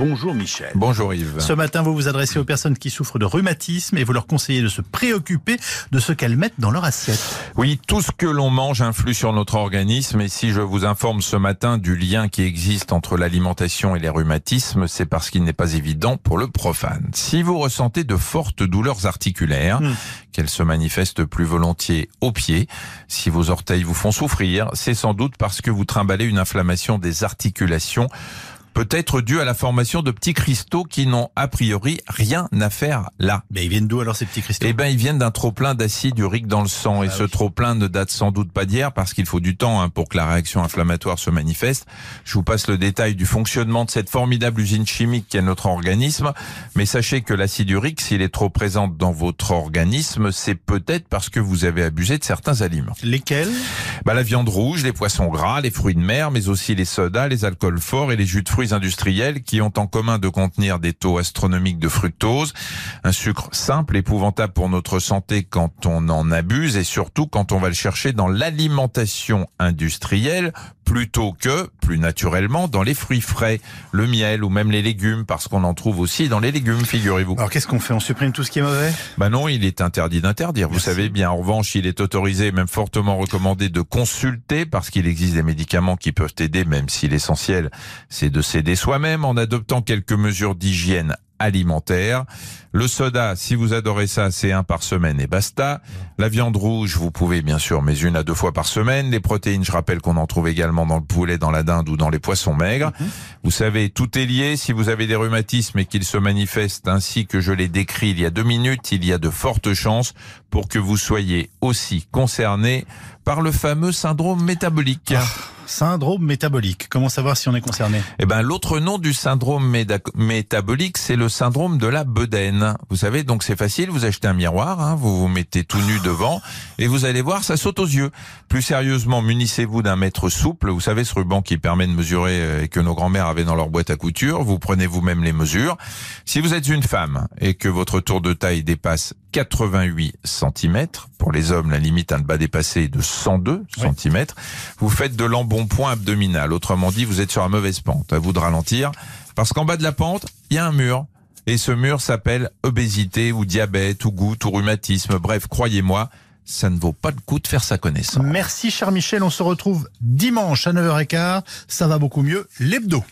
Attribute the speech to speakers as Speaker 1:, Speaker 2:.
Speaker 1: Bonjour Michel.
Speaker 2: Bonjour Yves.
Speaker 1: Ce matin, vous vous adressez aux personnes qui souffrent de rhumatisme et vous leur conseillez de se préoccuper de ce qu'elles mettent dans leur assiette.
Speaker 2: Oui, tout ce que l'on mange influe sur notre organisme et si je vous informe ce matin du lien qui existe entre l'alimentation et les rhumatismes, c'est parce qu'il n'est pas évident pour le profane. Si vous ressentez de fortes douleurs articulaires,
Speaker 1: Hmm.
Speaker 2: qu'elles se manifestent plus volontiers aux pieds, si vos orteils vous font souffrir, c'est sans doute parce que vous trimballez une inflammation des articulations peut-être due à la formation de petits cristaux qui n'ont a priori rien à faire là.
Speaker 1: Mais ils viennent d'où alors ces petits cristaux?
Speaker 2: Eh ben, ils viennent d'un trop-plein d'acide urique dans le sang. et
Speaker 1: Ah
Speaker 2: ce trop-plein ne date sans doute pas d'hier parce qu'il faut du temps hein, pour que la réaction inflammatoire se manifeste. Je vous passe le détail du fonctionnement de cette formidable usine chimique qu'est notre organisme. Mais sachez que l'acide urique, s'il est trop présent dans votre organisme, c'est peut-être parce que vous avez abusé de certains aliments.
Speaker 1: Lesquels?
Speaker 2: Bah, la viande rouge, les poissons gras, les fruits de mer, mais aussi les sodas, les alcools forts et les jus de fruits industriels qui ont en commun de contenir des taux astronomiques de fructose, un sucre simple, épouvantable pour notre santé quand on en abuse et surtout quand on va le chercher dans l'alimentation industrielle plutôt que, plus naturellement, dans les fruits frais, le miel ou même les légumes parce qu'on en trouve aussi dans les légumes, figurez-vous.
Speaker 1: Alors qu'est-ce qu'on fait? On supprime tout ce qui est mauvais?
Speaker 2: Bah non, il est interdit d'interdire. Vous savez bien. En revanche, il est autorisé, même fortement recommandé de consulter parce qu'il existe des médicaments qui peuvent aider, même si l'essentiel, c'est de s'aider soi-même en adoptant quelques mesures d'hygiène alimentaire. Le soda, si vous adorez ça, c'est un par semaine et basta. La viande rouge, vous pouvez bien sûr, mais une à deux fois par semaine. Les protéines, je rappelle qu'on en trouve également dans le poulet, dans la dinde ou dans les poissons maigres. Vous savez, tout est lié. Si vous avez des rhumatismes et qu'ils se manifestent ainsi que je l'ai décrit il y a deux minutes, il y a de fortes chances pour que vous soyez aussi concerné par le fameux syndrome métabolique.
Speaker 1: Syndrome métabolique. Comment savoir si on est concerné?
Speaker 2: Eh ben, l'autre nom du syndrome métabolique, c'est le syndrome de la bedaine. Vous savez, donc c'est facile, vous achetez un miroir, hein, vous vous mettez tout nu devant, et vous allez voir, ça saute aux yeux. Plus sérieusement, munissez-vous d'un mètre souple, vous savez, ce ruban qui permet de mesurer euh, et que nos grands-mères avaient dans leur boîte à couture, vous prenez vous-même les mesures. Si vous êtes une femme et que votre tour de taille dépasse 88 cm, pour les hommes, la limite à ne pas dépasser est de 102
Speaker 1: Oui.
Speaker 2: cm, vous faites de l'embonpoint abdominal. Autrement dit, vous êtes sur la mauvaise pente. À vous de ralentir. Parce qu'en bas de la pente, il y a un mur. Et ce mur s'appelle obésité ou diabète ou goutte ou rhumatisme. Bref, croyez-moi, ça ne vaut pas le coup de faire sa connaissance.
Speaker 1: Merci cher Michel, on se retrouve dimanche à 9h15. Ça va beaucoup mieux, l'hebdo.